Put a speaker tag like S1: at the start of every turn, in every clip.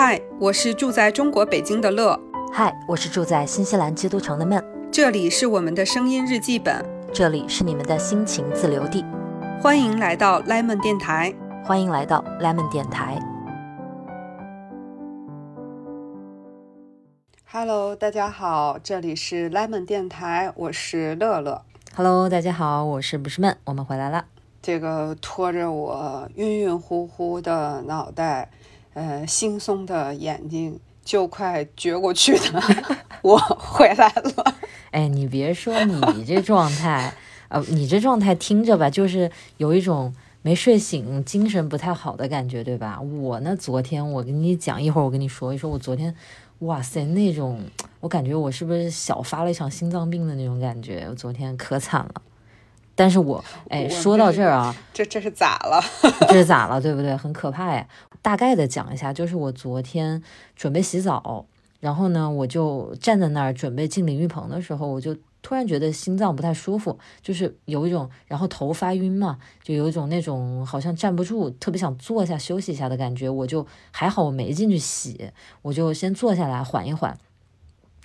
S1: 嗨，我是住在中国北京的乐。
S2: 嗨，我是住在新西兰基督城的闷。
S1: 这里是我们的声音日记本，
S2: 这里是你们的心情自留地。
S1: 欢迎来到 Lemon 电台，
S2: 欢迎来到 Lemon 电台。
S1: Hello，大家好，这里是 Lemon 电台，我是乐乐。
S2: Hello，大家好，我是不是闷，我们回来了。
S1: 这个拖着我晕晕乎乎的脑袋，呃，惺忪的眼睛就快撅过去的，我回来了。
S2: 哎，你别说，你这状态，呃，你这状态听着吧，就是有一种没睡醒、精神不太好的感觉，对吧？我呢，昨天我跟你讲，一会儿我跟你说一说，我昨天。哇塞，那种我感觉我是不是小发了一场心脏病的那种感觉？我昨天可惨了。但是我哎，说到这儿啊，
S1: 这这是咋了？
S2: 这是咋了？对不对？很可怕呀。大概的讲一下，就是我昨天准备洗澡，然后呢，我就站在那儿准备进淋浴棚的时候，我就。突然觉得心脏不太舒服，就是有一种，然后头发晕嘛，就有一种那种好像站不住，特别想坐下休息一下的感觉。我就还好，我没进去洗，我就先坐下来缓一缓。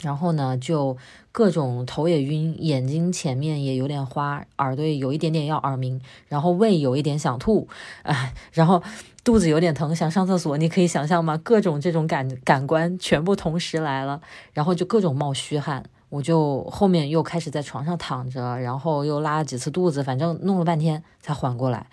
S2: 然后呢，就各种头也晕，眼睛前面也有点花，耳朵也有一点点要耳鸣，然后胃有一点想吐，哎，然后肚子有点疼，想上厕所。你可以想象吗？各种这种感感官全部同时来了，然后就各种冒虚汗。我就后面又开始在床上躺着，然后又拉了几次肚子，反正弄了半天才缓过来。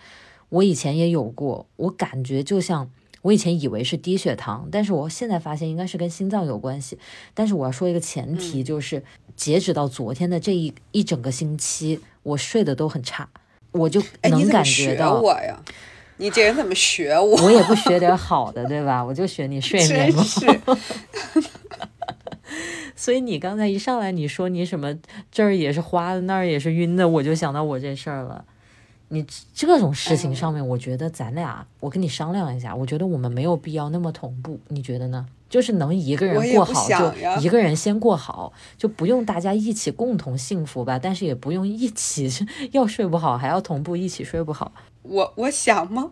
S2: 我以前也有过，我感觉就像我以前以为是低血糖，但是我现在发现应该是跟心脏有关系。但是我要说一个前提，就是截止到昨天的这一一整个星期，我睡得都很差，我就能感觉到。
S1: 我呀？你这人怎么学我？
S2: 我也不学点好的，对吧？我就学你睡眠。
S1: 真是。
S2: 所以你刚才一上来，你说你什么这儿也是花的，那儿也是晕的，我就想到我这事儿了。你这种事情上面，我觉得咱俩，我跟你商量一下，我觉得我们没有必要那么同步，你觉得呢？就是能一个人过好，就一个人先过好，就不用大家一起共同幸福吧。但是也不用一起要睡不好，还要同步一起睡不好。
S1: 我我想吗？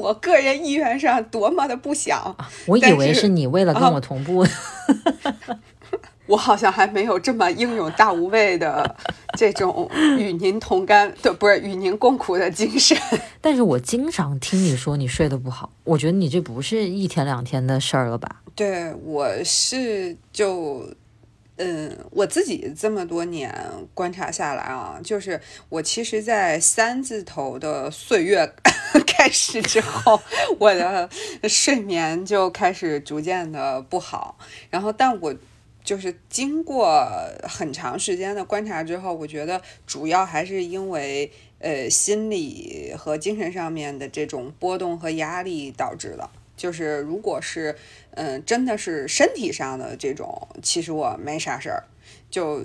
S1: 我个人意愿上多么的不想。
S2: 我以为是你为了跟我同步。
S1: 我好像还没有这么英勇大无畏的这种与您同甘的，不是与您共苦的精神。
S2: 但是我经常听你说你睡得不好，我觉得你这不是一天两天的事儿了吧？
S1: 对，我是就，嗯，我自己这么多年观察下来啊，就是我其实，在三字头的岁月 开始之后，我的睡眠就开始逐渐的不好，然后，但我。就是经过很长时间的观察之后，我觉得主要还是因为呃心理和精神上面的这种波动和压力导致的。就是如果是嗯真的是身体上的这种，其实我没啥事儿。就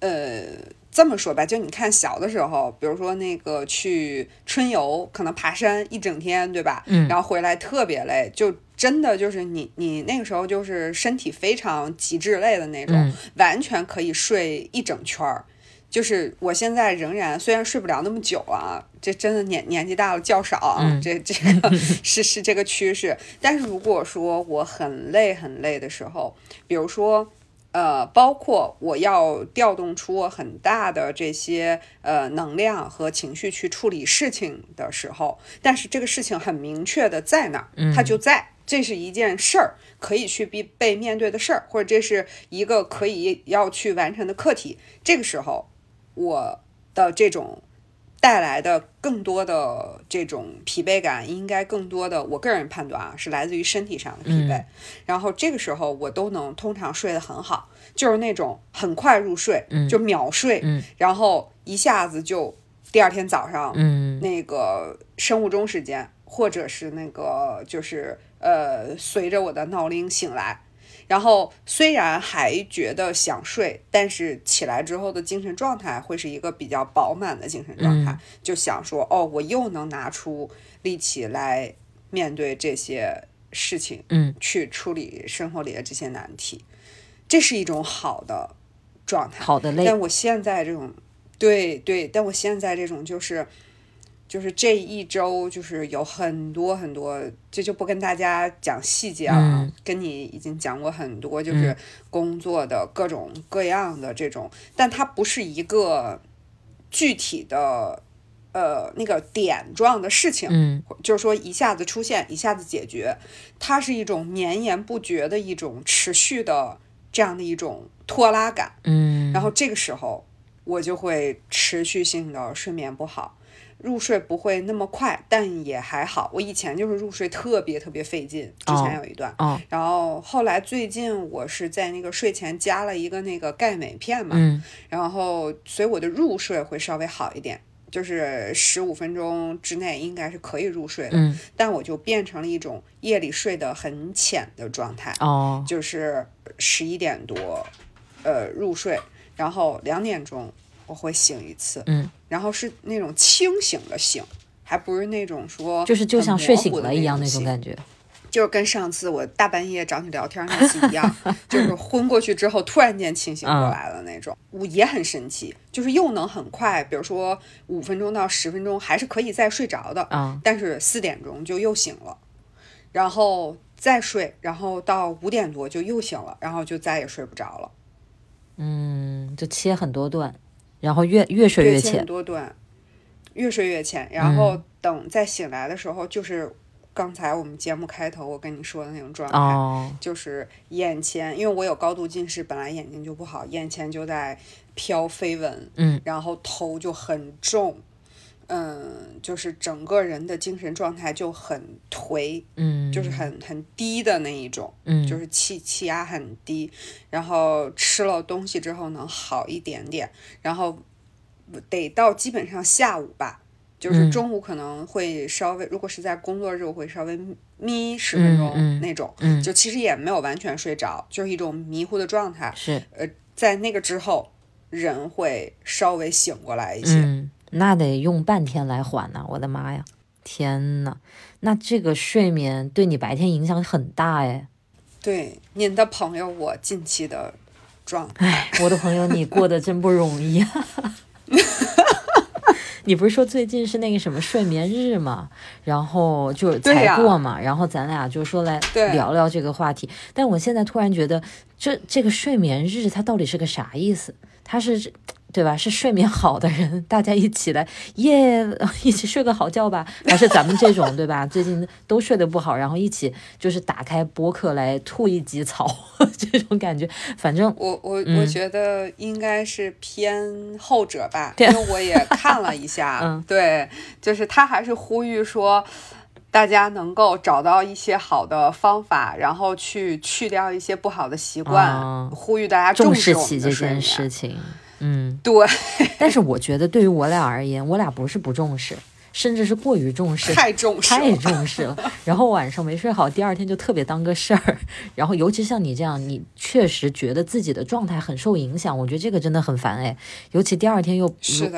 S1: 呃这么说吧，就你看小的时候，比如说那个去春游，可能爬山一整天，对吧？
S2: 嗯。
S1: 然后回来特别累，就。真的就是你，你那个时候就是身体非常极致累的那种，完全可以睡一整圈儿。就是我现在仍然虽然睡不了那么久啊，这真的年年纪大了觉少啊，这这个 是是这个趋势。但是如果说我很累很累的时候，比如说呃，包括我要调动出我很大的这些呃能量和情绪去处理事情的时候，但是这个事情很明确的在那儿，它就在。这是一件事儿，可以去被被面对的事儿，或者这是一个可以要去完成的课题。这个时候，我的这种带来的更多的这种疲惫感，应该更多的，我个人判断啊，是来自于身体上的疲惫。然后这个时候，我都能通常睡得很好，就是那种很快入睡，就秒睡，然后一下子就第二天早上，那个生物钟时间，或者是那个就是。呃，随着我的闹铃醒来，然后虽然还觉得想睡，但是起来之后的精神状态会是一个比较饱满的精神状态，就想说，哦，我又能拿出力气来面对这些事情，
S2: 嗯，
S1: 去处理生活里的这些难题，这是一种好的状态，
S2: 好的累。
S1: 但我现在这种，对对，但我现在这种就是。就是这一周就是有很多很多，这就不跟大家讲细节了，跟你已经讲过很多，就是工作的各种各样的这种，但它不是一个具体的呃那个点状的事情，
S2: 嗯，
S1: 就是说一下子出现一下子解决，它是一种绵延不绝的一种持续的这样的一种拖拉感，
S2: 嗯，
S1: 然后这个时候我就会持续性的睡眠不好。入睡不会那么快，但也还好。我以前就是入睡特别特别费劲，之前有一段。
S2: 哦。
S1: 然后后来最近我是在那个睡前加了一个那个钙镁片嘛，
S2: 嗯。
S1: 然后所以我的入睡会稍微好一点，就是十五分钟之内应该是可以入睡的。
S2: 嗯。
S1: 但我就变成了一种夜里睡得很浅的状态。
S2: 哦。
S1: 就是十一点多，呃，入睡，然后两点钟。我会醒一次，
S2: 嗯，
S1: 然后是那种清醒的醒，还不是那种说
S2: 就是就像睡醒了一样
S1: 那
S2: 种感觉，
S1: 就是跟上次我大半夜找你聊天那次一样，就是昏过去之后突然间清醒过来了那种，我也很神奇，就是又能很快，比如说五分钟到十分钟还是可以再睡着的，
S2: 嗯，
S1: 但是四点钟就又醒了，然后再睡，然后到五点多就又醒了，然后就再也睡不着了，
S2: 嗯，就切很多段。然后越越睡越浅，
S1: 多段，越睡越浅。然后等再醒来的时候，就是刚才我们节目开头我跟你说的那种状态，就是眼前，因为我有高度近视，本来眼睛就不好，眼前就在飘飞蚊，
S2: 嗯，
S1: 然后头就很重，嗯，就是整个人的精神状态就很颓，
S2: 嗯，
S1: 就是很很低的那一种，
S2: 嗯，
S1: 就是气气压很低，然后吃了东西之后能好一点点，然后得到基本上下午吧，就是中午可能会稍微，如果是在工作日，我会稍微眯十分钟那种，
S2: 嗯，
S1: 就其实也没有完全睡着，就是一种迷糊的状态，
S2: 是，
S1: 呃，在那个之后，人会稍微醒过来一些。
S2: 嗯那得用半天来缓呢，我的妈呀！天呐，那这个睡眠对你白天影响很大哎。
S1: 对，您的朋友我近期的状态，
S2: 哎，我的朋友你过得真不容易啊。你不是说最近是那个什么睡眠日吗？然后就才过嘛，然后咱俩就说来聊聊这个话题。但我现在突然觉得，这这个睡眠日它到底是个啥意思？它是。对吧？是睡眠好的人，大家一起来耶，一起睡个好觉吧。还是咱们这种，对吧？最近都睡得不好，然后一起就是打开播客来吐一集草，这种感觉。反正
S1: 我我我觉得应该是偏后者吧，因为我也看了一下，对，就是他还是呼吁说，大家能够找到一些好的方法，然后去去掉一些不好的习惯，呼吁大家
S2: 重
S1: 视
S2: 起这件事情。嗯，
S1: 对。
S2: 但是我觉得对于我俩而言，我俩不是不重视，甚至是过于重视，
S1: 太重视，
S2: 太重视了。然后晚上没睡好，第二天就特别当个事儿。然后尤其像你这样，你确实觉得自己的状态很受影响，我觉得这个真的很烦哎。尤其第二天又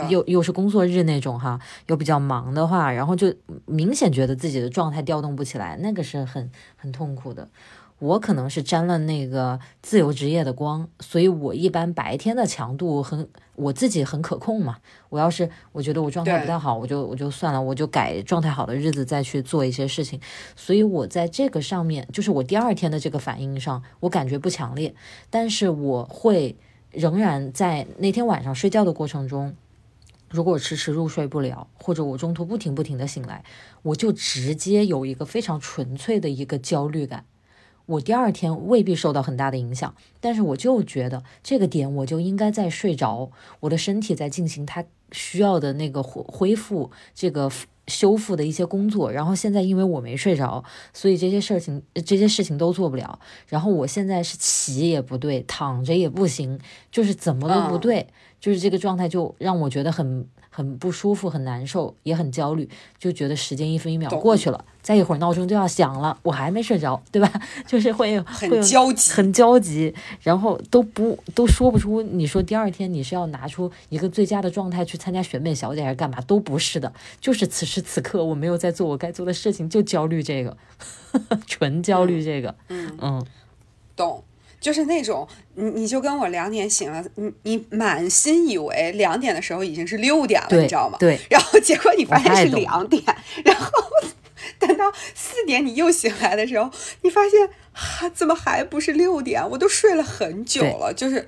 S2: 又又是工作日那种哈，又比较忙的话，然后就明显觉得自己的状态调动不起来，那个是很很痛苦的。我可能是沾了那个自由职业的光，所以我一般白天的强度很，我自己很可控嘛。我要是我觉得我状态不太好，我就我就算了，我就改状态好的日子再去做一些事情。所以我在这个上面，就是我第二天的这个反应上，我感觉不强烈，但是我会仍然在那天晚上睡觉的过程中，如果迟迟入睡不了，或者我中途不停不停的醒来，我就直接有一个非常纯粹的一个焦虑感。我第二天未必受到很大的影响，但是我就觉得这个点我就应该在睡着，我的身体在进行它需要的那个恢恢复、这个修复的一些工作。然后现在因为我没睡着，所以这些事情这些事情都做不了。然后我现在是起也不对，躺着也不行，就是怎么都不对，就是这个状态就让我觉得很。很不舒服，很难受，也很焦虑，就觉得时间一分一秒过去了，再一会儿闹钟就要响了，我还没睡着，对吧？就是会
S1: 很焦急，
S2: 很焦急，然后都不都说不出，你说第二天你是要拿出一个最佳的状态去参加选美小姐还是干嘛？都不是的，就是此时此刻我没有在做我该做的事情，就焦虑这个，纯焦虑这个，
S1: 嗯
S2: 嗯，
S1: 懂。就是那种你你就跟我两点醒了，你你满心以为两点的时候已经是六点了，你知道吗？
S2: 对。
S1: 然后结果你发现是两点，然后 等到四点你又醒来的时候，你发现哈怎么还不是六点？我都睡了很久了，就是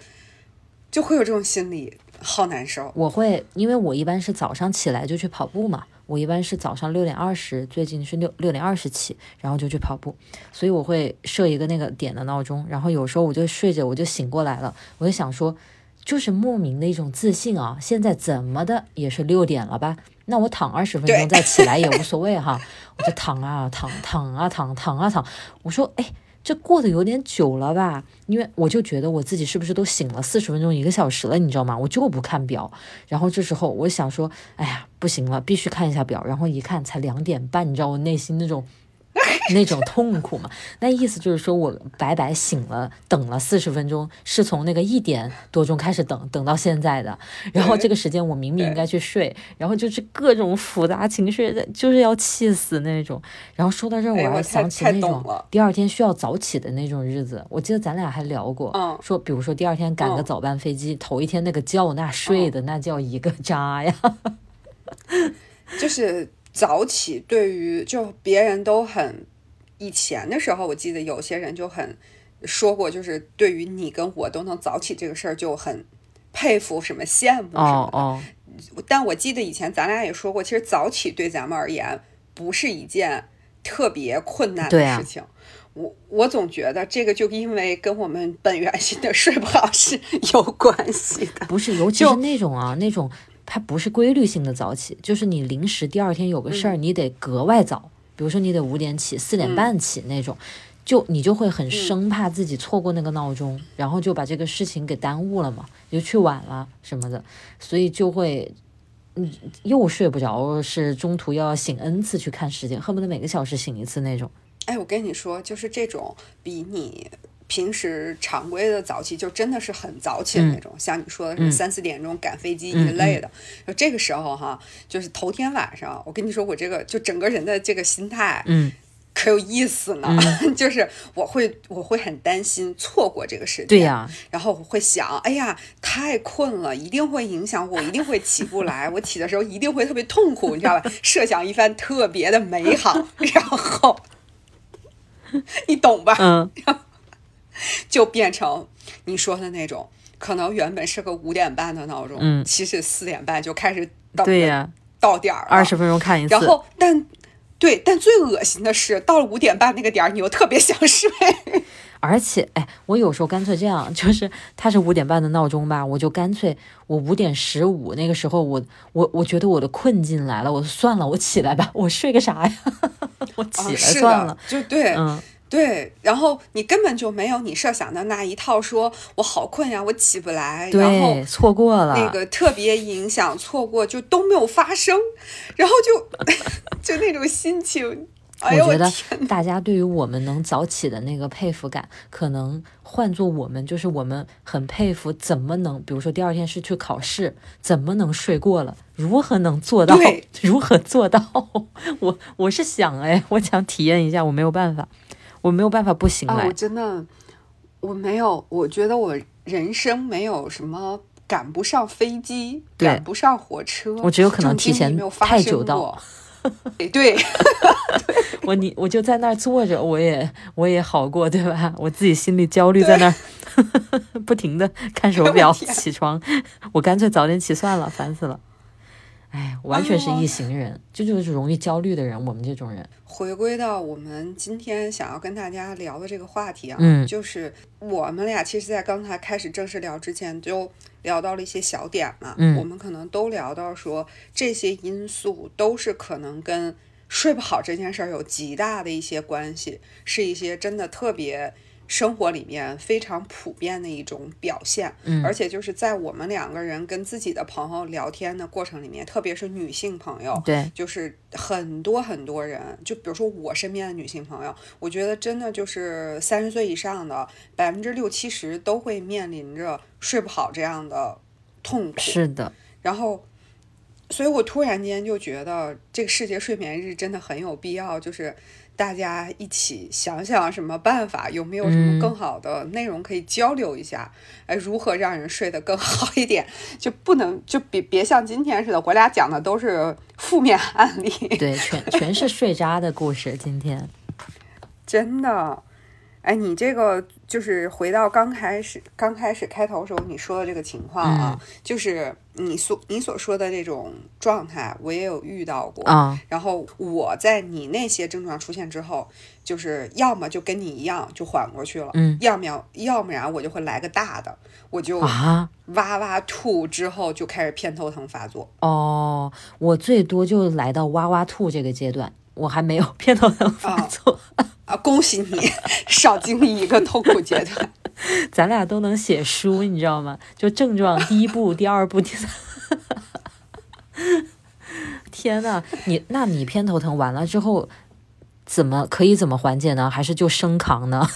S1: 就会有这种心理，好难受。
S2: 我会，因为我一般是早上起来就去跑步嘛。我一般是早上六点二十，最近是六六点二十起，然后就去跑步，所以我会设一个那个点的闹钟，然后有时候我就睡着我就醒过来了，我就想说，就是莫名的一种自信啊，现在怎么的也是六点了吧，那我躺二十分钟再起来也无所谓哈，我就躺啊躺躺啊躺躺啊躺，我说哎。这过得有点久了吧？因为我就觉得我自己是不是都醒了四十分钟、一个小时了，你知道吗？我就不看表。然后这时候我想说，哎呀，不行了，必须看一下表。然后一看才两点半，你知道我内心那种。那种痛苦嘛，那意思就是说我白白醒了，等了四十分钟，是从那个一点多钟开始等，等到现在的。然后这个时间我明明应该去睡，然后就是各种复杂情绪，就是要气死那种。然后说到这儿，我还想起那种第二天需要早起的那种日子。我记得咱俩还聊过，说比如说第二天赶个早班飞机，头一天那个觉那睡的那叫一个渣呀，
S1: 就是。早起对于就别人都很，以前的时候，我记得有些人就很说过，就是对于你跟我都能早起这个事儿就很佩服，什么羡慕什么的。但我记得以前咱俩也说过，其实早起对咱们而言不是一件特别困难的事情。我我总觉得这个就因为跟我们本源性的睡不好是 有关系的。
S2: 不是，尤其是那种啊，那种。它不是规律性的早起，就是你临时第二天有个事儿，你得格外早，比如说你得五点起，四点半起那种，就你就会很生怕自己错过那个闹钟，然后就把这个事情给耽误了嘛，就去晚了什么的，所以就会，嗯，又睡不着，是中途要醒 n 次去看时间，恨不得每个小时醒一次那种。
S1: 哎，我跟你说，就是这种比你。平时常规的早起就真的是很早起的那种，像你说的是三四点钟赶飞机一类的。就这个时候哈，就是头天晚上，我跟你说，我这个就整个人的这个心态，
S2: 嗯，
S1: 可有意思呢。就是我会我会很担心错过这个时间，
S2: 对呀。
S1: 然后我会想，哎呀，太困了，一定会影响我，一定会起不来。我起的时候一定会特别痛苦，你知道吧？设想一番特别的美好，然后 你懂吧？
S2: 嗯。
S1: 就变成你说的那种，可能原本是个五点半的闹钟，
S2: 嗯，
S1: 其实四点半就开始到
S2: 对呀，
S1: 到点儿
S2: 二十分钟看一次。
S1: 然后，但对，但最恶心的是，到了五点半那个点儿，你又特别想睡。
S2: 而且，哎，我有时候干脆这样，就是它是五点半的闹钟吧，我就干脆我五点十五那个时候，我我我觉得我的困境来了，我算了，我起来吧，我睡个啥呀？我起来算了，
S1: 就对，
S2: 嗯。
S1: 对，然后你根本就没有你设想的那一套，说我好困呀，我起不来，然后
S2: 错过了
S1: 那个特别影响，错过就都没有发生，然后就 就那种心情。我
S2: 觉得大家对于我们能早起的那个佩服感，可能换做我们就是我们很佩服，怎么能，比如说第二天是去考试，怎么能睡过了？如何能做到？如何做到？我我是想哎，我想体验一下，我没有办法。我没有办法不醒来，
S1: 我真的，我没有，我觉得我人生没有什么赶不上飞机，赶不上火车，
S2: 我只有可能提前太久到。
S1: 对，
S2: 我你我就在那儿坐着，我也我也好过，对吧？我自己心里焦虑在那儿，不停的看手表，起床，我干脆早点起算了，烦死了。哎，完全是一行人，这就是容易焦虑的人。我们这种人，
S1: 回归到我们今天想要跟大家聊的这个话题啊，
S2: 嗯，
S1: 就是我们俩其实，在刚才开始正式聊之前，就聊到了一些小点嘛，
S2: 嗯，
S1: 我们可能都聊到说，这些因素都是可能跟睡不好这件事儿有极大的一些关系，是一些真的特别。生活里面非常普遍的一种表现，
S2: 嗯，
S1: 而且就是在我们两个人跟自己的朋友聊天的过程里面，特别是女性朋友，
S2: 对，
S1: 就是很多很多人，就比如说我身边的女性朋友，我觉得真的就是三十岁以上的百分之六七十都会面临着睡不好这样的痛苦，
S2: 是的，
S1: 然后。所以我突然间就觉得这个世界睡眠日真的很有必要，就是大家一起想想什么办法，有没有什么更好的内容可以交流一下？哎，如何让人睡得更好一点？就不能就别别像今天似的，我俩讲的都是负面案例，
S2: 对，全全是睡渣的故事。今天
S1: 真的。哎，你这个就是回到刚开始刚开始开头时候你说的这个情况啊，就是你所你所说的这种状态，我也有遇到过
S2: 啊。
S1: 然后我在你那些症状出现之后，就是要么就跟你一样就缓过去了，
S2: 嗯，
S1: 要么要不然我就会来个大的，我就
S2: 啊
S1: 哇哇吐之后就开始偏头疼发作。
S2: 哦，我最多就来到哇哇吐这个阶段，我还没有 偏头疼发作。
S1: 啊，恭喜你少经历一个痛苦阶段。
S2: 咱俩都能写书，你知道吗？就症状第一步、第二步、第三。天呐，你那你偏头疼完了之后，怎么可以怎么缓解呢？还是就生扛呢？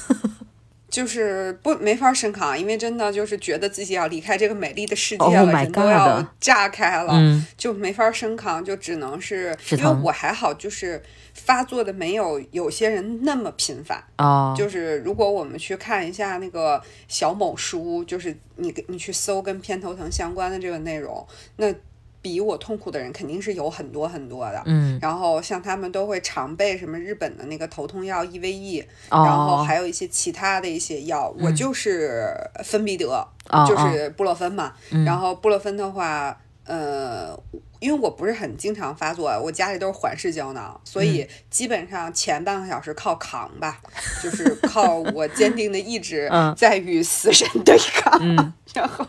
S1: 就是不没法深扛，因为真的就是觉得自己要离开这个美丽的世界了，人都要炸开了，就没法深扛，就只能是因为我还好，就是发作的没有有些人那么频繁
S2: 啊。
S1: 就是如果我们去看一下那个小某书，就是你你去搜跟偏头疼相关的这个内容，那。比我痛苦的人肯定是有很多很多的，
S2: 嗯，
S1: 然后像他们都会常备什么日本的那个头痛药 EVE，然后还有一些其他的一些药，我就是芬必得，就是布洛芬嘛，然后布洛芬的话，呃，因为我不是很经常发作，我家里都是缓释胶囊，所以基本上前半个小时靠扛吧，就是靠我坚定的意志在与死神对抗，然后。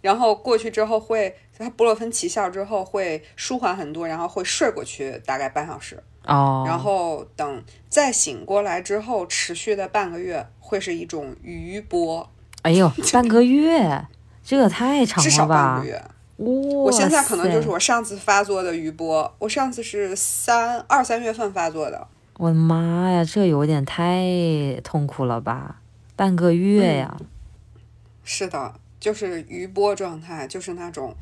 S1: 然后过去之后会，它布洛芬奇效之后会舒缓很多，然后会睡过去大概半小时。
S2: 哦。
S1: 然后等再醒过来之后，持续的半个月会是一种余波。
S2: 哎呦，半个月，这个太长了吧？
S1: 至少半个月。
S2: 我
S1: 现在可能就是我上次发作的余波。我上次是三二三月份发作的。
S2: 我的妈呀，这有点太痛苦了吧？半个月呀。
S1: 是的。就是余波状态，就是那种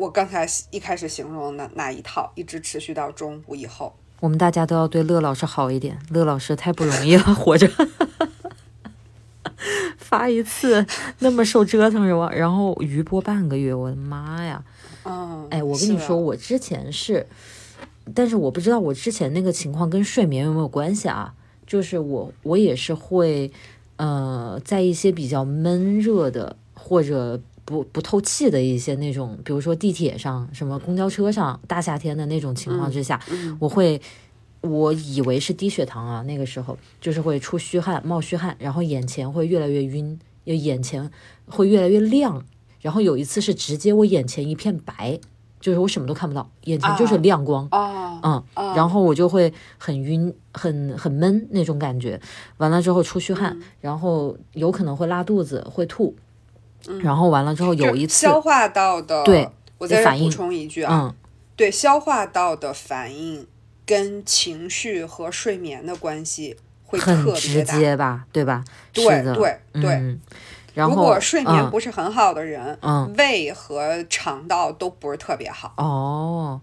S1: 我刚才一开始形容的那一套，一直持续到中午以后。
S2: 我们大家都要对乐老师好一点，乐老师太不容易了，活着发一次那么受折腾是吧？然后余播半个月，我的妈呀！
S1: 嗯，
S2: 哎，我跟你说，我之前是，但是我不知道我之前那个情况跟睡眠有没有关系啊？就是我我也是会。呃，在一些比较闷热的或者不不透气的一些那种，比如说地铁上、什么公交车上，大夏天的那种情况之下，我会，我以为是低血糖啊，那个时候就是会出虚汗、冒虚汗，然后眼前会越来越晕，就眼前会越来越亮，然后有一次是直接我眼前一片白。就是我什么都看不到，眼前就是亮光，嗯，然后我就会很晕、很很闷那种感觉。完了之后出虚汗，然后有可能会拉肚子、会吐。然后完了之后有一次
S1: 消化道的，
S2: 对，
S1: 我再
S2: 补
S1: 充一句啊，对，消化道的反应跟情绪和睡眠的关系会
S2: 很直接吧？对吧？
S1: 对对对。
S2: 如
S1: 果睡眠不是很好的人，胃和肠道都不是特别好。
S2: 哦，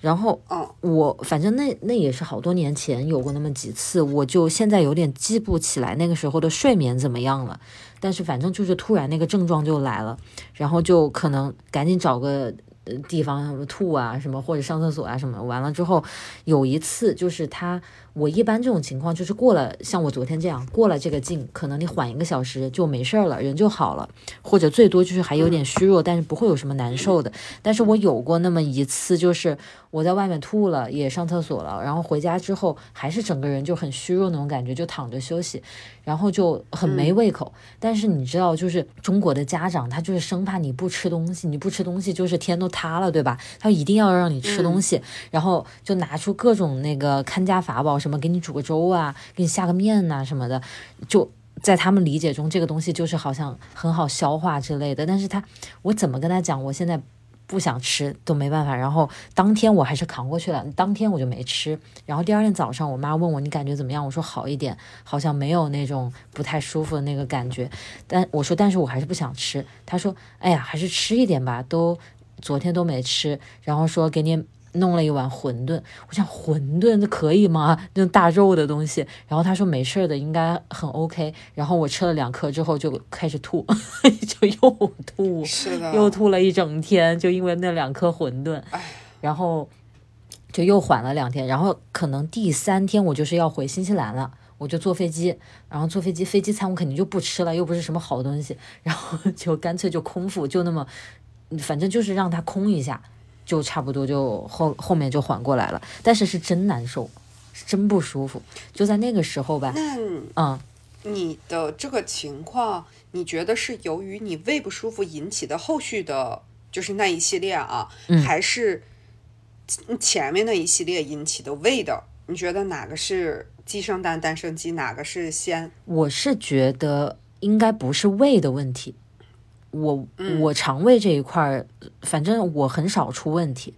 S2: 然后，
S1: 嗯，
S2: 我反正那那也是好多年前有过那么几次，我就现在有点记不起来那个时候的睡眠怎么样了。但是反正就是突然那个症状就来了，然后就可能赶紧找个地方吐啊什么，或者上厕所啊什么。完了之后有一次就是他。我一般这种情况就是过了，像我昨天这样过了这个劲，可能你缓一个小时就没事儿了，人就好了，或者最多就是还有点虚弱，但是不会有什么难受的。但是我有过那么一次，就是我在外面吐了，也上厕所了，然后回家之后还是整个人就很虚弱那种感觉，就躺着休息，然后就很没胃口。但是你知道，就是中国的家长他就是生怕你不吃东西，你不吃东西就是天都塌了，对吧？他一定要让你吃东西，然后就拿出各种那个看家法宝。什么给你煮个粥啊，给你下个面呐什么的，就在他们理解中，这个东西就是好像很好消化之类的。但是他，我怎么跟他讲，我现在不想吃都没办法。然后当天我还是扛过去了，当天我就没吃。然后第二天早上，我妈问我你感觉怎么样？我说好一点，好像没有那种不太舒服的那个感觉。但我说，但是我还是不想吃。她说，哎呀，还是吃一点吧，都。昨天都没吃，然后说给你弄了一碗馄饨。我想馄饨可以吗？那种大肉的东西。然后他说没事的，应该很 OK。然后我吃了两颗之后就开始吐，就又吐，
S1: 是的，
S2: 又吐了一整天，就因为那两颗馄饨。然后就又缓了两天，然后可能第三天我就是要回新西兰了。我就坐飞机，然后坐飞机飞机餐我肯定就不吃了，又不是什么好东西，然后就干脆就空腹，就那么，反正就是让它空一下，就差不多就后后面就缓过来了。但是是真难受，是真不舒服。就在那个时候吧，
S1: 那
S2: 嗯，
S1: 你的这个情况，你觉得是由于你胃不舒服引起的后续的，就是那一系列啊，还是前面那一系列引起的胃的？你觉得哪个是？鸡生蛋，蛋生鸡，哪个是先？
S2: 我是觉得应该不是胃的问题，我我肠胃这一块儿，反正我很少出问题，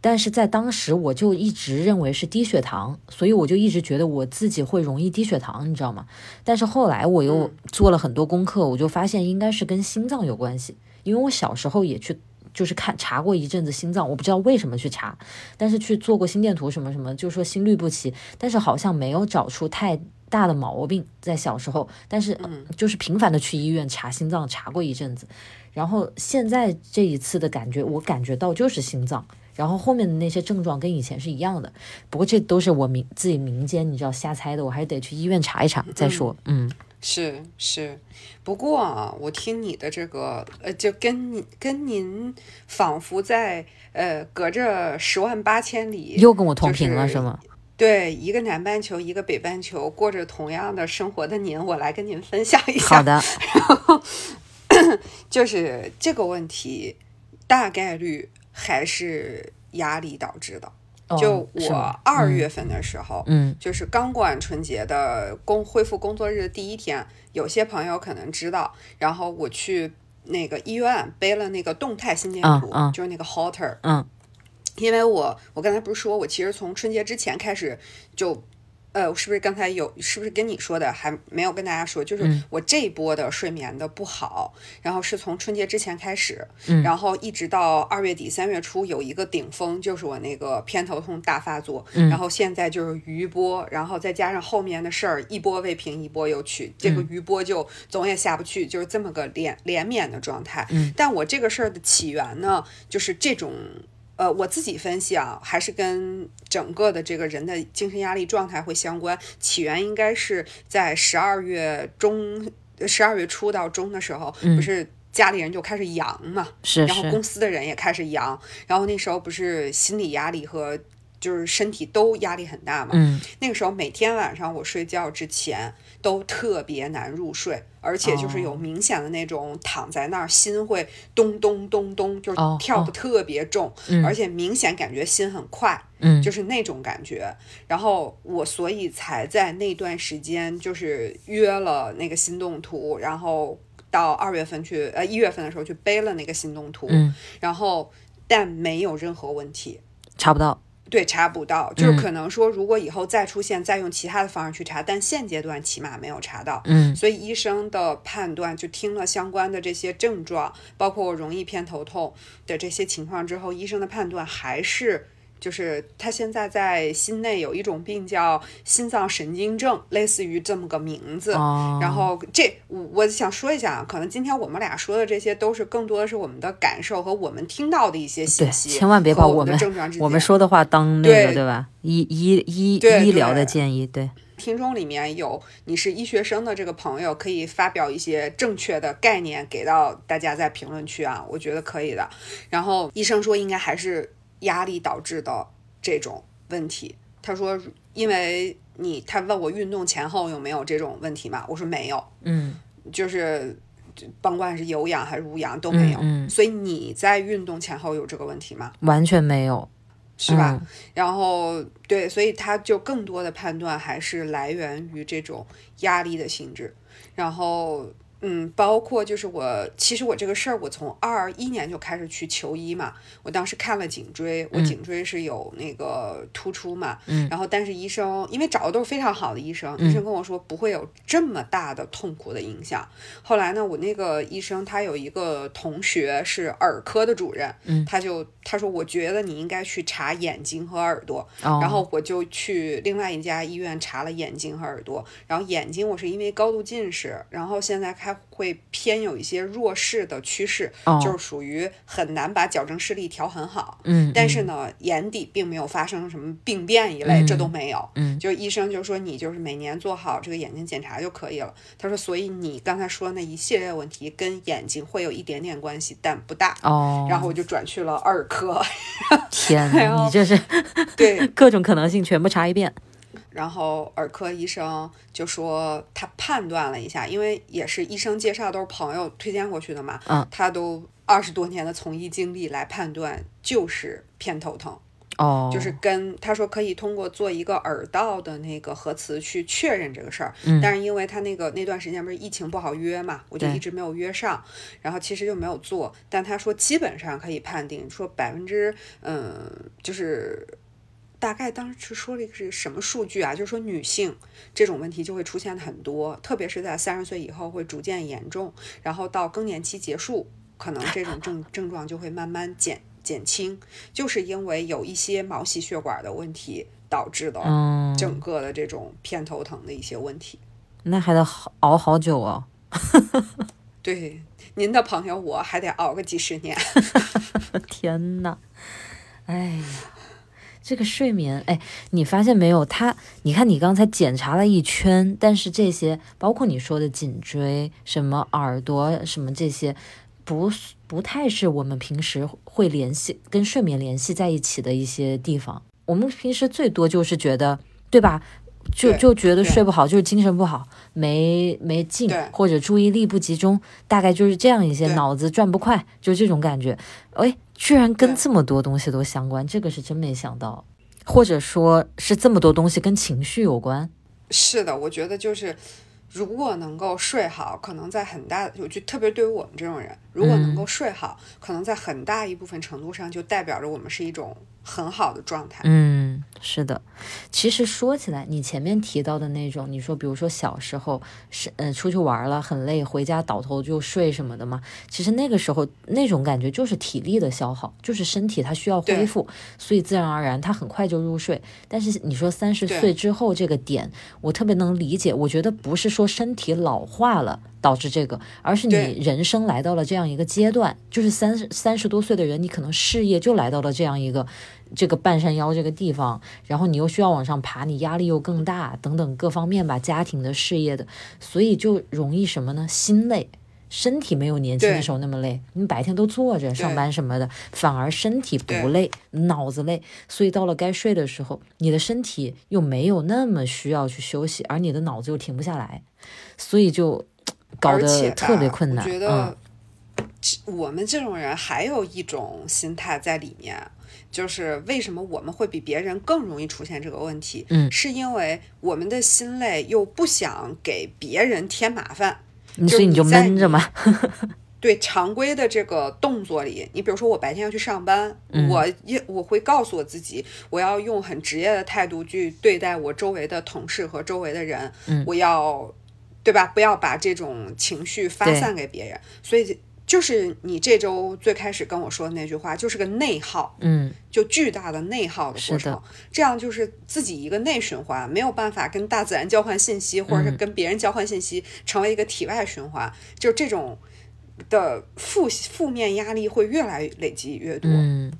S2: 但是在当时我就一直认为是低血糖，所以我就一直觉得我自己会容易低血糖，你知道吗？但是后来我又做了很多功课，我就发现应该是跟心脏有关系，因为我小时候也去。就是看查过一阵子心脏，我不知道为什么去查，但是去做过心电图什么什么，就说心律不齐，但是好像没有找出太大的毛病在小时候，但是就是频繁的去医院查心脏，查过一阵子，然后现在这一次的感觉，我感觉到就是心脏，然后后面的那些症状跟以前是一样的，不过这都是我民自己民间你知道瞎猜的，我还是得去医院查一查再说，嗯。
S1: 是是，不过啊，我听你的这个，呃，就跟你跟您仿佛在呃隔着十万八千里，
S2: 又跟我同频了是吗？
S1: 对，一个南半球，一个北半球，过着同样的生活的您，我来跟您分享一下。
S2: 好的，
S1: 然后就是这个问题，大概率还是压力导致的。就我二月份的时候，
S2: 嗯，
S1: 就是刚过完春节的工恢复工作日的第一天，有些朋友可能知道，然后我去那个医院背了那个动态心电图，就是那个 Holter，
S2: 嗯，
S1: 因为我我刚才不是说我其实从春节之前开始就。呃，是不是刚才有？是不是跟你说的还没有跟大家说？就是我这一波的睡眠的不好，然后是从春节之前开始，然后一直到二月底三月初有一个顶峰，就是我那个偏头痛大发作，然后现在就是余波，然后再加上后面的事儿一波未平一波又起，这个余波就总也下不去，就是这么个连连绵的状态。但我这个事儿的起源呢，就是这种。呃，我自己分析啊，还是跟整个的这个人的精神压力状态会相关。起源应该是在十二月中、十二月初到中的时候，不是家里人就开始阳嘛，
S2: 是，
S1: 然后公司的人也开始阳，然后那时候不是心理压力和就是身体都压力很大嘛，
S2: 嗯，
S1: 那个时候每天晚上我睡觉之前。都特别难入睡，而且就是有明显的那种躺在那儿心会咚咚咚咚，就是跳的特别重，而且明显感觉心很快，就是那种感觉。然后我所以才在那段时间就是约了那个心动图，然后到二月份去呃一月份的时候去背了那个心动图，然后但没有任何问题，
S2: 查不到。
S1: 对，查不到，就是可能说，如果以后再出现，再用其他的方式去查，但现阶段起码没有查到。
S2: 嗯，
S1: 所以医生的判断，就听了相关的这些症状，包括我容易偏头痛的这些情况之后，医生的判断还是。就是他现在在心内有一种病叫心脏神经症，类似于这么个名字。然后这我我想说一下，可能今天我们俩说的这些都是更多的是我们的感受和我们听到的一些信息。
S2: 千万别把我们我们说的话当那个对吧？医医医医疗的建议。对，
S1: 听众里面有你是医学生的这个朋友，可以发表一些正确的概念给到大家在评论区啊，我觉得可以的。然后医生说应该还是。压力导致的这种问题，他说，因为你他问我运动前后有没有这种问题嘛？我说没有，
S2: 嗯，
S1: 就是甭管是有氧还是无氧都没有，
S2: 嗯，
S1: 所以你在运动前后有这个问题吗？
S2: 完全没有，
S1: 是吧？然后对，所以他就更多的判断还是来源于这种压力的性质，然后。嗯，包括就是我，其实我这个事儿，我从二一年就开始去求医嘛。我当时看了颈椎，我颈椎是有那个突出嘛。
S2: 嗯。
S1: 然后，但是医生因为找的都是非常好的医生，医生跟我说不会有这么大的痛苦的影响。后来呢，我那个医生他有一个同学是耳科的主任，
S2: 嗯，
S1: 他就他说我觉得你应该去查眼睛和耳朵。哦。然后我就去另外一家医院查了眼睛和耳朵。然后眼睛我是因为高度近视，然后现在开。会偏有一些弱势的趋势，就是属于很难把矫正视力调很好。
S2: 嗯，
S1: 但是呢，眼底并没有发生什么病变一类，这都没有。
S2: 嗯，
S1: 就是医生就说你就是每年做好这个眼睛检查就可以了。他说，所以你刚才说那一系列问题跟眼睛会有一点点关系，但不大。
S2: 哦，
S1: 然后我就转去了耳科。
S2: 天哪，你这是
S1: 对
S2: 各种可能性全部查一遍。
S1: 然后耳科医生就说他判断了一下，因为也是医生介绍，都是朋友推荐过去的嘛。
S2: 嗯，
S1: 他都二十多年的从医经历来判断，就是偏头疼。
S2: 哦，
S1: 就是跟他说可以通过做一个耳道的那个核磁去确认这个事儿。
S2: 嗯，
S1: 但是因为他那个那段时间不是疫情不好约嘛，我就一直没有约上，然后其实就没有做。但他说基本上可以判定，说百分之嗯就是。大概当时说了一个是什么数据啊？就是说女性这种问题就会出现很多，特别是在三十岁以后会逐渐严重，然后到更年期结束，可能这种症症状就会慢慢减减轻，就是因为有一些毛细血管的问题导致的整个的这种偏头疼的一些问题。
S2: 那还得熬好久哦。
S1: 对，您的朋友我还得熬个几十年。
S2: 天呐，哎呀。这个睡眠，哎，你发现没有？他，你看你刚才检查了一圈，但是这些，包括你说的颈椎、什么耳朵、什么这些，不不太是我们平时会联系跟睡眠联系在一起的一些地方。我们平时最多就是觉得，对吧？就就觉得睡不好，就是精神不好，没没劲，或者注意力不集中，大概就是这样一些，脑子转不快，就这种感觉。哎。居然跟这么多东西都相关，这个是真没想到，或者说是这么多东西跟情绪有关。
S1: 是的，我觉得就是如果能够睡好，可能在很大，我就特别对于我们这种人，如果能够睡好，可能在很大一部分程度上就代表着我们是一种。很好的状态，
S2: 嗯，是的。其实说起来，你前面提到的那种，你说，比如说小时候是呃出去玩了很累，回家倒头就睡什么的嘛。其实那个时候那种感觉就是体力的消耗，就是身体它需要恢复，所以自然而然它很快就入睡。但是你说三十岁之后这个点，我特别能理解。我觉得不是说身体老化了。导致这个，而是你人生来到了这样一个阶段，就是三十三十多岁的人，你可能事业就来到了这样一个这个半山腰这个地方，然后你又需要往上爬，你压力又更大，等等各方面吧，家庭的、事业的，所以就容易什么呢？心累，身体没有年轻的时候那么累，你白天都坐着上班什么的，反而身体不累，脑子累，所以到了该睡的时候，你的身体又没有那么需要去休息，而你的脑子又停不下来，所以就。搞得特别困难。
S1: 我觉得我们这种人还有一种心态在里面，就是为什么我们会比别人更容易出现这个问题？
S2: 嗯，
S1: 是因为我们的心累，又不想给别人添麻烦，
S2: 所以你就闷着嘛。
S1: 对常规的这个动作里，你比如说我白天要去上班，我也我会告诉我自己，我要用很职业的态度去对待我周围的同事和周围的人，嗯我要。对吧？不要把这种情绪发散给别人。所以就是你这周最开始跟我说的那句话，就是个内耗，
S2: 嗯，
S1: 就巨大的内耗的过程。这样就是自己一个内循环，没有办法跟大自然交换信息，或者是跟别人交换信息，成为一个体外循环。就这种的负负面压力会越来累积越多。
S2: 嗯，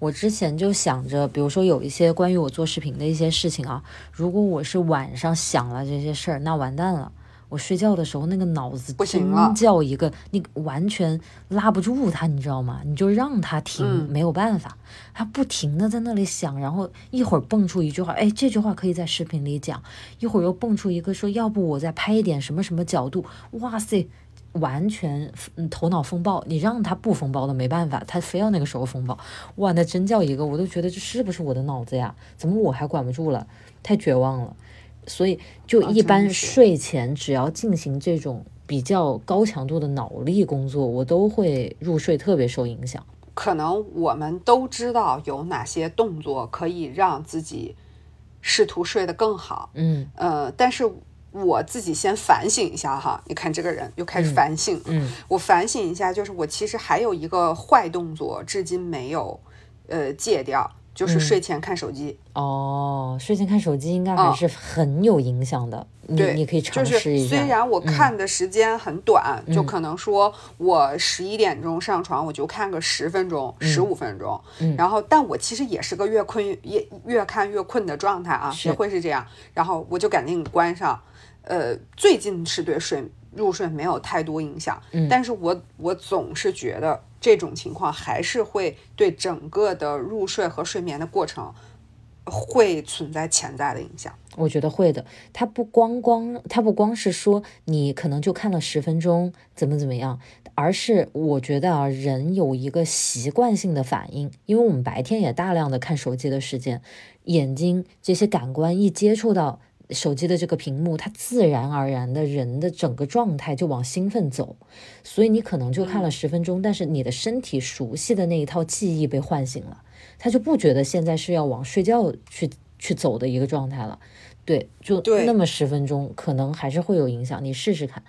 S2: 我之前就想着，比如说有一些关于我做视频的一些事情啊，如果我是晚上想了这些事儿，那完蛋了。我睡觉的时候，那个脑子真叫一个，你完全拉不住他，你知道吗？你就让他停，没有办法，他不停的在那里想，然后一会儿蹦出一句话，哎，这句话可以在视频里讲，一会儿又蹦出一个说，要不我再拍一点什么什么角度，哇塞，完全头脑风暴，你让他不风暴都没办法，他非要那个时候风暴，哇，那真叫一个，我都觉得这是不是我的脑子呀？怎么我还管不住了？太绝望了。所以，就一般睡前只要进行这种比较高强度的脑力工作，我都会入睡特别受影响。
S1: 可能我们都知道有哪些动作可以让自己试图睡得更好，
S2: 嗯。
S1: 呃，但是我自己先反省一下哈。你看这个人又开始反省，
S2: 嗯。
S1: 我反省一下，就是我其实还有一个坏动作，至今没有呃戒掉，就是睡前看手机。
S2: 哦，睡前看手机应该还是很有影响的。你
S1: 对
S2: 你可以尝
S1: 就是
S2: 试一下。
S1: 虽然我看的时间很短，
S2: 嗯
S1: 就可能说我十一点钟上床，我就看个十分钟、十五分钟，
S2: 嗯
S1: 然后但我其实也是个越困越越看越困的状态啊，
S2: 是
S1: 也会是这样，然后我就赶紧关上。呃，最近是对睡入睡没有太多影响，
S2: 嗯
S1: 但是我我总是觉得这种情况还是会对整个的入睡和睡眠的过程会存在潜在的影响。
S2: 我觉得会的。它不光光，它不光是说你可能就看了十分钟，怎么怎么样，而是我觉得啊，人有一个习惯性的反应，因为我们白天也大量的看手机的时间，眼睛这些感官一接触到手机的这个屏幕，它自然而然的人的整个状态就往兴奋走，所以你可能就看了十分钟，但是你的身体熟悉的那一套记忆被唤醒了，他就不觉得现在是要往睡觉去去走的一个状态了。对，就那么十分钟，可能还是会有影响，你试试看。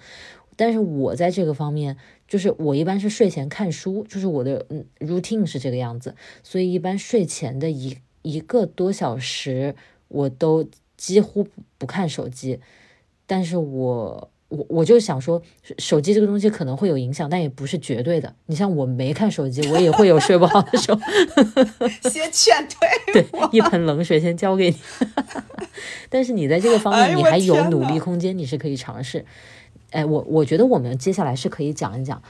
S2: 但是我在这个方面，就是我一般是睡前看书，就是我的嗯 routine 是这个样子，所以一般睡前的一一个多小时，我都几乎不不看手机。但是我我我就想说，手机这个东西可能会有影响，但也不是绝对的。你像我没看手机，我也会有睡不好的时候。
S1: 先劝退
S2: 对，一盆冷水先浇给你。但是你在这个方面，你还有努力空间，你是可以尝试。哎，我我觉得我们接下来是可以讲一讲，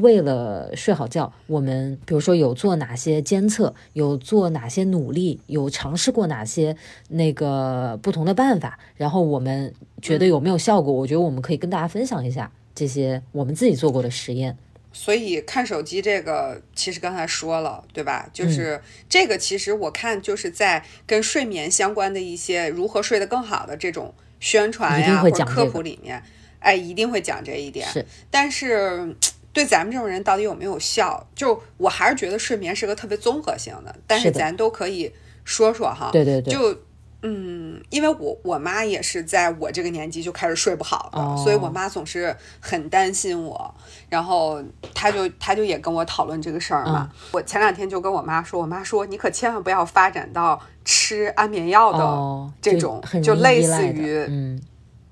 S2: 为了睡好觉，我们比如说有做哪些监测，有做哪些努力，有尝试过哪些那个不同的办法，然后我们觉得有没有效果？我觉得我们可以跟大家分享一下这些我们自己做过的实验。
S1: 所以看手机这个，其实刚才说了，对吧？
S2: 嗯
S1: 就是这个，其实我看就是在跟睡眠相关的一些如何睡得更好的这种宣传呀或者科普里面，哎，一定会讲这一点。
S2: 是，
S1: 但是对咱们这种人到底有没有效？就我还是觉得睡眠是个特别综合性的，但
S2: 是
S1: 咱都可以说说哈。
S2: 对对对，
S1: 就嗯，因为我我妈也是在我这个年纪就开始睡不好了，
S2: 哦
S1: 所以我妈总是很担心我，然后她就她就也跟我讨论这个事儿嘛。我前两天就跟我妈说，我妈说你可千万不要发展到吃安眠药的这种，就类似于
S2: 嗯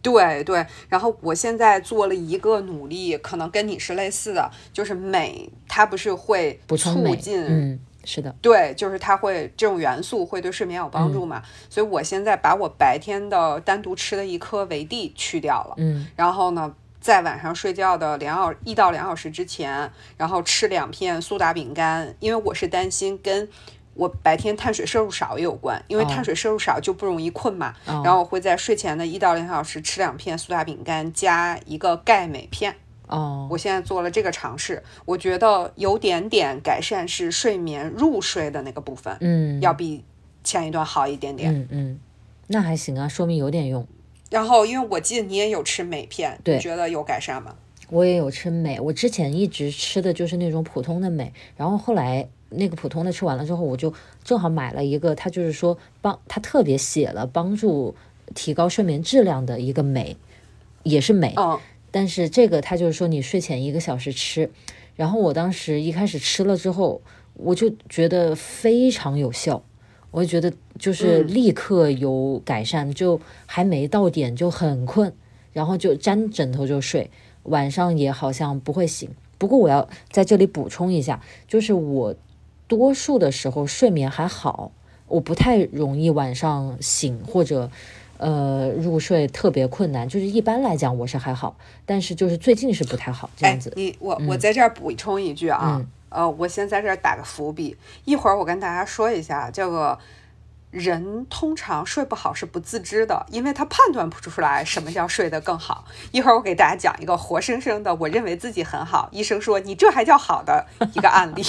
S1: 对对，然后我现在做了一个努力，可能跟你是类似的，就是镁，它不是会促进
S2: 嗯，是的，
S1: 对，就是它会这种元素会对睡眠有帮
S2: 嗯
S1: 助嘛，所以我现在把我白天的单独吃的一颗维 D 去掉了，
S2: 嗯。
S1: 然后呢，在晚上睡觉的两小一到两小时之前，然后吃两片苏打饼干，因为我是担心跟。我白天碳水摄入少也有关，因为
S2: 哦
S1: 碳水摄入少就不容易困嘛。
S2: 哦
S1: 然后我会在睡前的一到两小时吃两片苏打饼干，加一个钙镁片。
S2: 哦，
S1: 我现在做了这个尝试，我觉得有点点改善，是睡眠入睡的那个部分，
S2: 嗯，
S1: 要比前一段好一点点。
S2: 嗯嗯，那还行啊，说明有点用。
S1: 然后，因为我记得你也有吃镁片，
S2: 对
S1: 你觉得有改善吗？
S2: 我也有吃镁，我之前一直吃的就是那种普通的镁，然后后来那个普通的吃完了之后，我就正好买了一个，它就是说帮它特别写了帮助提高睡眠质量的一个镁，也是镁，
S1: 嗯，
S2: 但是这个它就是说你睡前一个小时吃，然后我当时一开始吃了之后，我就觉得非常有效，我就觉得就是
S1: 嗯。
S2: 立刻有改善，就还没到点就很困，然后就沾枕头就睡，晚上也好像不会醒。不过我要在这里补充一下，就是我多数的时候睡眠还好，我不太容易晚上醒或者呃入睡特别困难，就是一般来讲我是还好，但是就是最近是不太好这样
S1: 哎
S2: 子，。
S1: 你我我在这儿补充一句啊，
S2: 嗯
S1: 呃，我先在这儿打个伏笔，一会儿我跟大家说一下这个。人通常睡不好是不自知的，因为他判断不出来什么叫睡得更好。一会儿我给大家讲一个活生生的，我认为自己很好，医生说你这还叫好的一个案例。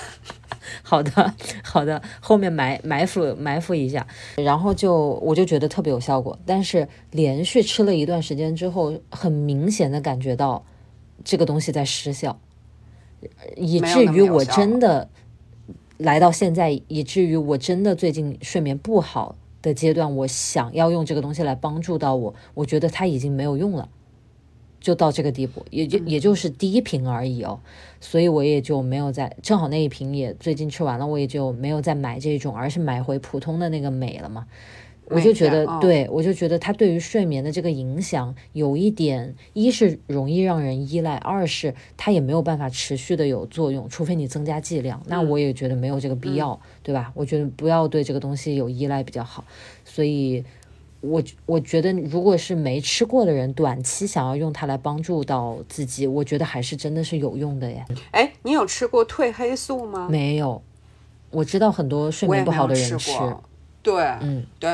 S2: 好的，好的，后面埋埋伏埋伏一下，然后就我就觉得特别有效果。但是连续吃了一段时间之后，很明显的感觉到这个东西在失效，以至于我真的来到现在，以至于我真的最近睡眠不好的阶段，我想要用这个东西来帮助到我，我觉得它已经没有用了。就到这个地步，也就也就是第一瓶而已哦，所以我也就没有再正好那一瓶也最近吃完了，我也就没有再买这种，而是买回普通的那个美了嘛。我就觉得，对我就觉得它对于睡眠的这个影响有一点，一是容易让人依赖，二是它也没有办法持续的有作用，除非你增加剂量，那我也觉得没有这个必要，对吧？我觉得不要对这个东西有依赖比较好，所以。我我觉得，如果是没吃过的人，短期想要用它来帮助到自己，我觉得还是真的是有用的耶。
S1: 哎，你有吃过褪黑素吗？
S2: 没有，我知道很多睡眠不好的人
S1: 吃。对，嗯，对，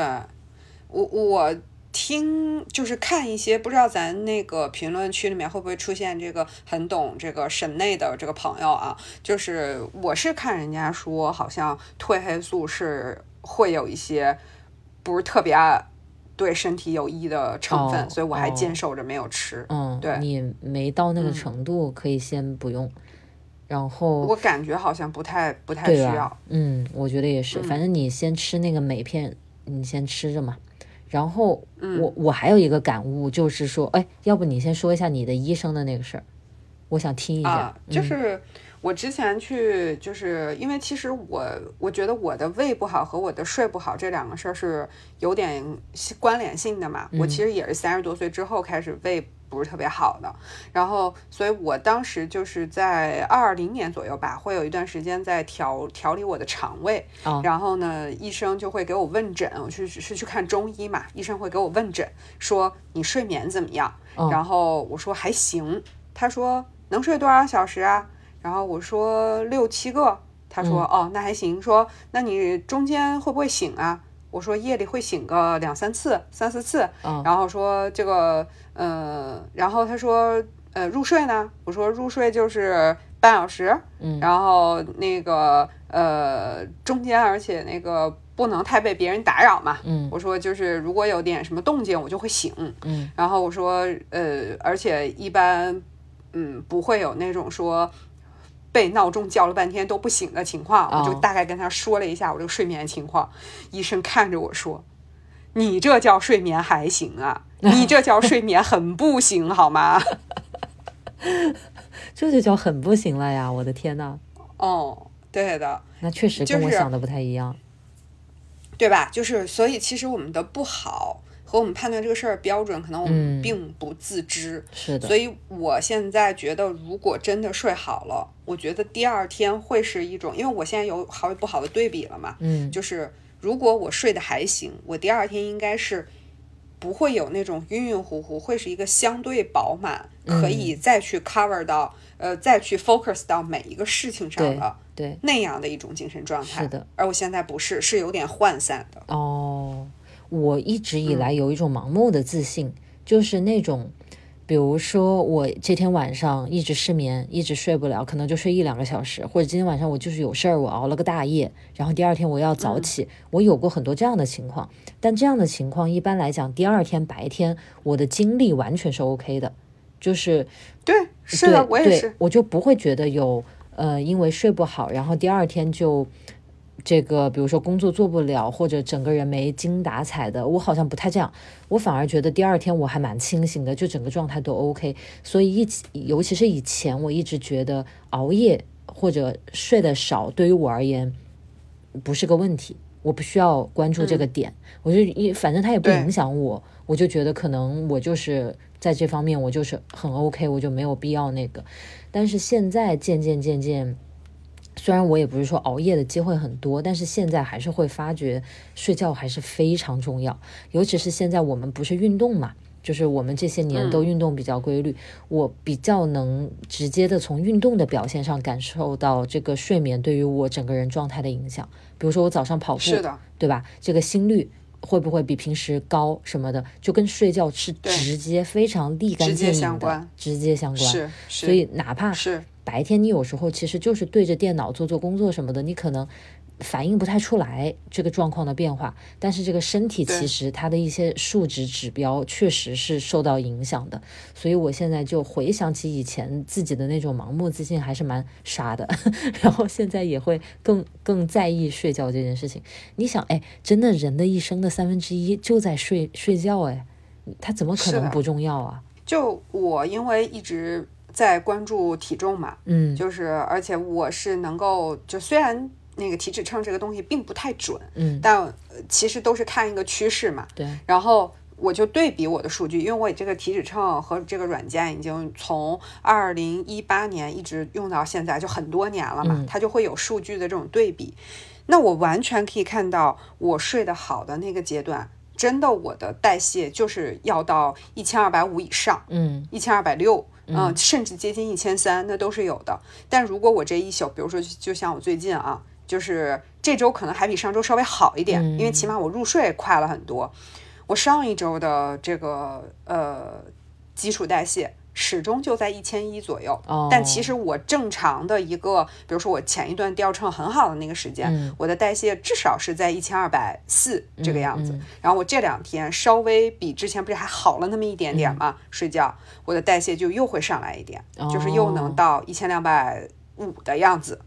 S1: 我我听就是看一些，不知道咱那个评论区里面会不会出现这个很懂这个神内的这个朋友啊？就是我是看人家说，好像褪黑素是会有一些不是特别。对身体有益的成分，所以我还坚守着没有吃。
S2: 嗯，
S1: 对
S2: 你没到那个程度，可以先不用。然后
S1: 我感觉好像不太不太需要。
S2: 嗯，我觉得也是。反正你先吃那个镁片，你先吃着嘛。然后我我还有一个感悟，就是说，哎，要不你先说一下你的医生的那个事儿，我想听一下。
S1: 就是。我之前去，就是因为其实我我觉得我的胃不好和我的睡不好这两个事儿是有点关联性的嘛。我其实也是三十多岁之后开始胃不是特别好的，然后所以我当时就是在二零年左右吧，会有一段时间在调调理我的肠胃。然后呢，医生就会给我问诊，我去是去看中医嘛，医生会给我问诊，说你睡眠怎么样？然后我说还行，他说能睡多少小时啊？然后我说六七个，他说哦那还行，说那你中间会不会醒啊？我说夜里会醒个两三次、三四次。然后说这个呃，然后他说呃入睡呢？我说入睡就是半小时。嗯然后那个呃中间而且那个不能太被别人打扰嘛。嗯我说就是如果有点什么动静我就会醒。嗯然后我说呃而且一般嗯不会有那种说。被闹钟叫了半天都不醒的情况，我就大概跟他说了一下我这个睡眠情况。医生看着我说：“你这叫睡眠还行啊？你这叫睡眠很不行，好吗？”
S2: 这就叫很不行了呀！我的天呐。
S1: 哦，对的，
S2: 那确实跟我想的不太一样，
S1: 对吧？就是所以，其实我们的不好。和我们判断这个事儿标准，可能我们并不自知。
S2: 是的，
S1: 所以我现在觉得，如果真的睡好了，我觉得第二天会是一种，因为我现在有好与不好的对比了嘛。
S2: 嗯，
S1: 就是如果我睡得还行，我第二天应该是不会有那种晕晕乎乎，会是一个相对饱满，可以再去 cover 到呃，再去 focus 到每一个事情上的
S2: 对
S1: 那样的一种精神状态。
S2: 是的，
S1: 而我现在不是，是有点涣散的。
S2: 哦。我一直以来有一种盲目的自信，就是那种，比如说我这天晚上一直失眠，一直睡不了，可能就睡一两个小时，或者今天晚上我就是有事儿，我熬了个大夜，然后第二天我要早起，我有过很多这样的情况。但这样的情况一般来讲，第二天白天我的精力完全是 OK 的，就是
S1: 对，是的，我也是，
S2: 我就不会觉得有呃，因为睡不好，然后第二天就。这个，比如说工作做不了，或者整个人没精打采的，我好像不太这样。我反而觉得第二天我还蛮清醒的，就整个状态都 OK。所以一，尤其是以前，我一直觉得熬夜或者睡得少对于我而言不是个问题，我不需要关注这个点。我就一反正它也不影响我，我就觉得可能我就是在这方面我就是很 OK，我就没有必要那个。但是现在渐渐渐渐。虽然我也不是说熬夜的机会很多，但是现在还是会发觉睡觉还是非常重要。尤其是现在我们不是运动嘛，就是我们这些年都运动比较规律，我比较能直接的从运动的表现上感受到这个睡眠对于我整个人状态的影响。比如说我早上跑步，
S1: 是的，
S2: 对吧？这个心率会不会比平时高什么的，就跟睡觉是直接非常立竿见影的，直接相关。
S1: 是，
S2: 所以哪怕
S1: 是。
S2: 白天你有时候其实就是对着电脑做做工作什么的，你可能。反应不太出来这个状况的变化，但是这个身体其实它的一些数值指标确实是受到影响的，所以我现在就回想起以前自己的那种盲目自信还是蛮傻的，然后现在也会更更在意睡觉这件事情。你想，哎，真的人的一生的三分之一就在睡睡觉，哎，他怎么可能不重要啊？
S1: 就我因为一直在关注体重嘛，
S2: 嗯，
S1: 就是而且我是能够就虽然。那个体脂秤这个东西并不太准，
S2: 嗯，
S1: 但其实都是看一个趋势嘛。
S2: 对。
S1: 然后我就对比我的数据，因为我这个体脂秤和这个软件已经从二零一八年一直用到现在，就很多年了嘛，它就会有数据的这种对比。那我完全可以看到，我睡得好的那个阶段，真的我的代谢就是要到一千二百五以上，
S2: 嗯，
S1: 一千二百六。嗯，甚至接近一千三，那都是有的。但如果我这一宿，比如说就像我最近啊。就是这周可能还比上周稍微好一点，因为起码我入睡快了很多。我上一周的这个呃基础代谢始终就在一千一左右，但其实我正常的一个，比如说我前一段掉秤很好的那个时间，我的代谢至少是在一千二百四这个样子。然后我这两天稍微比之前不是还好了那么一点点嘛，睡觉我的代谢就又会上来一点，就是又能到一千两百五的样子。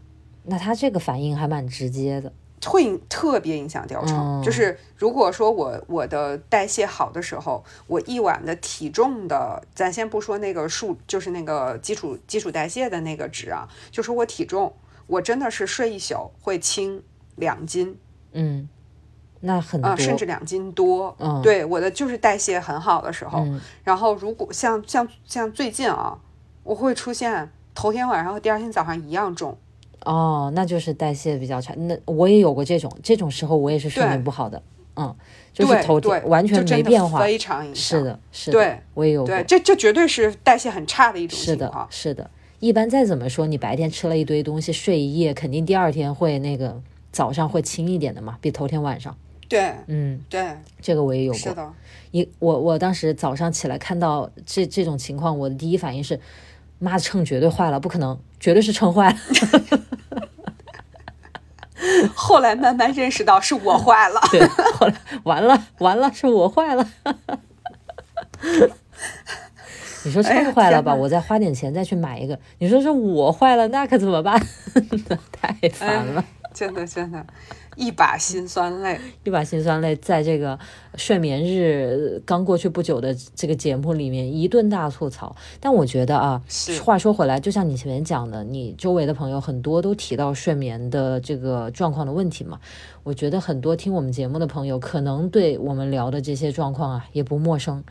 S2: 那他这个反应还蛮直接的，
S1: 会特别影响掉秤。就是如果说我我的代谢好的时候，我一晚的体重的，咱先不说那个数，就是那个基础基础代谢的那个值啊，就说我体重，我真的是睡一宿会轻两斤，
S2: 嗯，那很啊，
S1: 甚至两斤多。
S2: 嗯，
S1: 对，我的就是代谢很好的时候。然后如果像像像最近啊，我会出现头天晚上和第二天早上一样重。
S2: 哦，那就是代谢比较差。那我也有过这种，这种时候我也是睡眠不好的。嗯，就是头天完全没变化，
S1: 非常影
S2: 响。是的，是的。
S1: 对，
S2: 我也有过。
S1: 对，这这绝对是代谢很差的一种
S2: 情况。是的，是的。一般再怎么说，你白天吃了一堆东西，睡一夜，肯定第二天会那个早上会轻一点的嘛，比头天晚上。
S1: 对，
S2: 嗯，
S1: 对，
S2: 这个我也有过。
S1: 是的。
S2: 一我我当时早上起来看到这这种情况，我的第一反应是，妈的秤绝对坏了，不可能，绝对是秤坏了。
S1: 后来慢慢认识到是我坏了，
S2: 对，后来完了完了是我坏了，你说秤坏了吧，我再花点钱再去买一个，你说是我坏了，那可怎么办？太烦了，
S1: 真的真的。一把辛酸泪，
S2: 一把辛酸泪，在这个睡眠日刚过去不久的这个节目里面一顿大吐槽。但我觉得啊，话说回来，就像你前面讲的，你周围的朋友很多都提到睡眠的这个状况的问题嘛。我觉得很多听我们节目的朋友，可能对我们聊的这些状况啊也不陌生。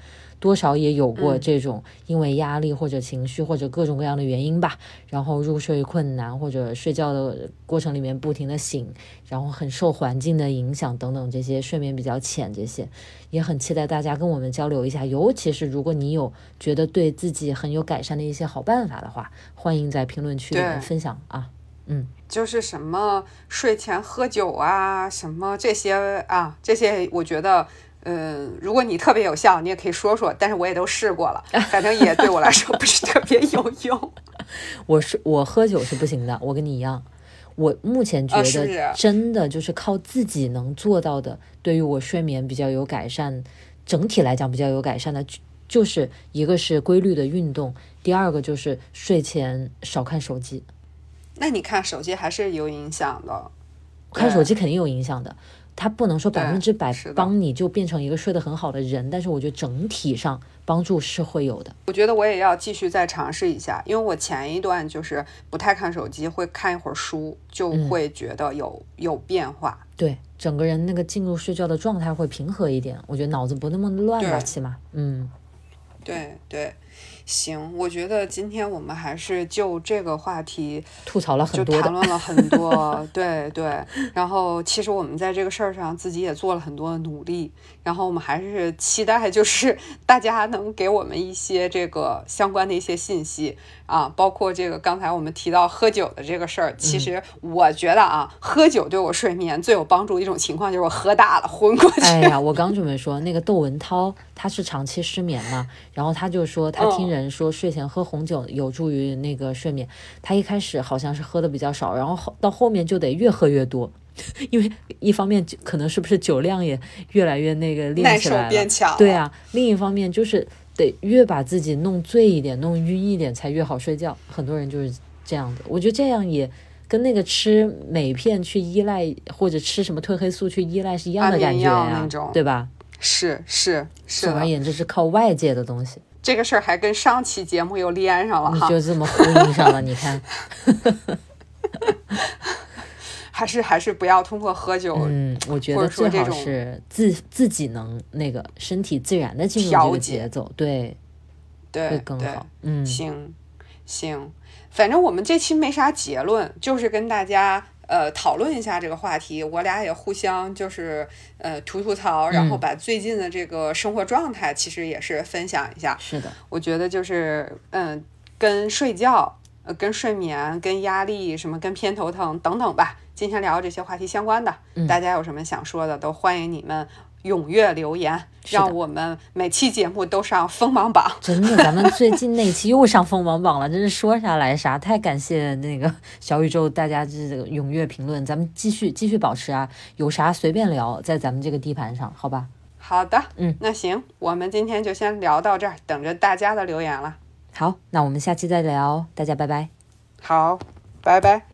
S2: 多少也有过这种因为压力或者情绪或者各种各样的原因吧，然后入睡困难或者睡觉的过程里面不停的醒，然后很受环境的影响等等这些睡眠比较浅这些，也很期待大家跟我们交流一下，尤其是如果你有觉得对自己很有改善的一些好办法的话，欢迎在评论区里面分享啊，嗯，
S1: 就是什么睡前喝酒啊，什么这些啊，这些我觉得。嗯，如果你特别有效，你也可以说说。但是我也都试过了，反正也对我来说不是特别有用。
S2: 我 是我喝酒是不行的，我跟你一样。我目前觉得真的就是靠自己能做到的，对于我睡眠比较有改善，整体来讲比较有改善的，就是一个是规律的运动，第二个就是睡前少看手机。
S1: 那你看手机还是有影响的，
S2: 看手机肯定有影响的。它不能说百分之百帮你就变成一个睡得很好的人，但是我觉得整体上帮助是会有的。
S1: 我觉得我也要继续再尝试一下，因为我前一段就是不太看手机，会看一会儿书，就会觉得有有变化。
S2: 对，整个人那个进入睡觉的状态会平和一点，我觉得脑子不那么乱了，起码，嗯，
S1: 对对。行，我觉得今天我们还是就这个话题
S2: 吐槽了很多，
S1: 就谈论了很 多，对对。然后其实我们在这个事儿上自己也做了很多努力，然后我们还是期待 就是大家能给我们一些这个相关的一些信息啊，包括这个刚才我们提到喝酒的这个事儿。其实我觉得啊，喝酒对我睡眠最有帮助的一种情况就是我喝大了昏过去。
S2: 哎呀，我刚准备说那个窦文涛他是长期失眠嘛。然后他就说他听人说睡前喝红酒有助于那个睡眠。他一开始好像是喝的比较少，然后后到后面就得越喝越多，因为一方面可能是不是酒量也越来越那个练起来了，
S1: 变强。
S2: 对啊，另一方面就是得越把自己弄醉一点、弄晕一点才越好睡觉。很多人就是这样的，我觉得这样也。跟那个吃镁片去依赖，或者吃什么褪黑素去依赖是一样的感觉呀，对吧？
S1: 是是是。
S2: 总而言之，是靠外界的东西。
S1: 这个事儿还跟上期节目又连上了哈，
S2: 就这么呼应上了。你看，
S1: 还是还是不要通过喝酒。
S2: 嗯，我觉得最好是自自己能那个身体自然的进入这个节奏，对，
S1: 对，
S2: 会更好。嗯，
S1: 行行。反正我们这期没啥结论，就是跟大家呃讨论一下这个话题。我俩也互相就是呃吐吐槽，然后把最近的这个生活状态其实也是分享一下。
S2: 是的，
S1: 我觉得就是嗯，跟睡觉、呃跟睡眠、跟压力什么、跟偏头疼等等吧，今天聊这些话题相关的，大家有什么想说的，都欢迎你们。踊跃留言，让我们每期节目都上锋芒榜。
S2: 真的，咱们最近那期又上锋芒榜了，真是说啥来啥。太感谢那个小宇宙大家这个踊跃评论，咱们继续继续保持啊，有啥随便聊，在咱们这个地盘上，好吧？
S1: 好的，
S2: 嗯，
S1: 那行，我们今天就先聊到这儿，等着大家的留言了。
S2: 好，那我们下期再聊，大家拜拜。
S1: 好，拜拜。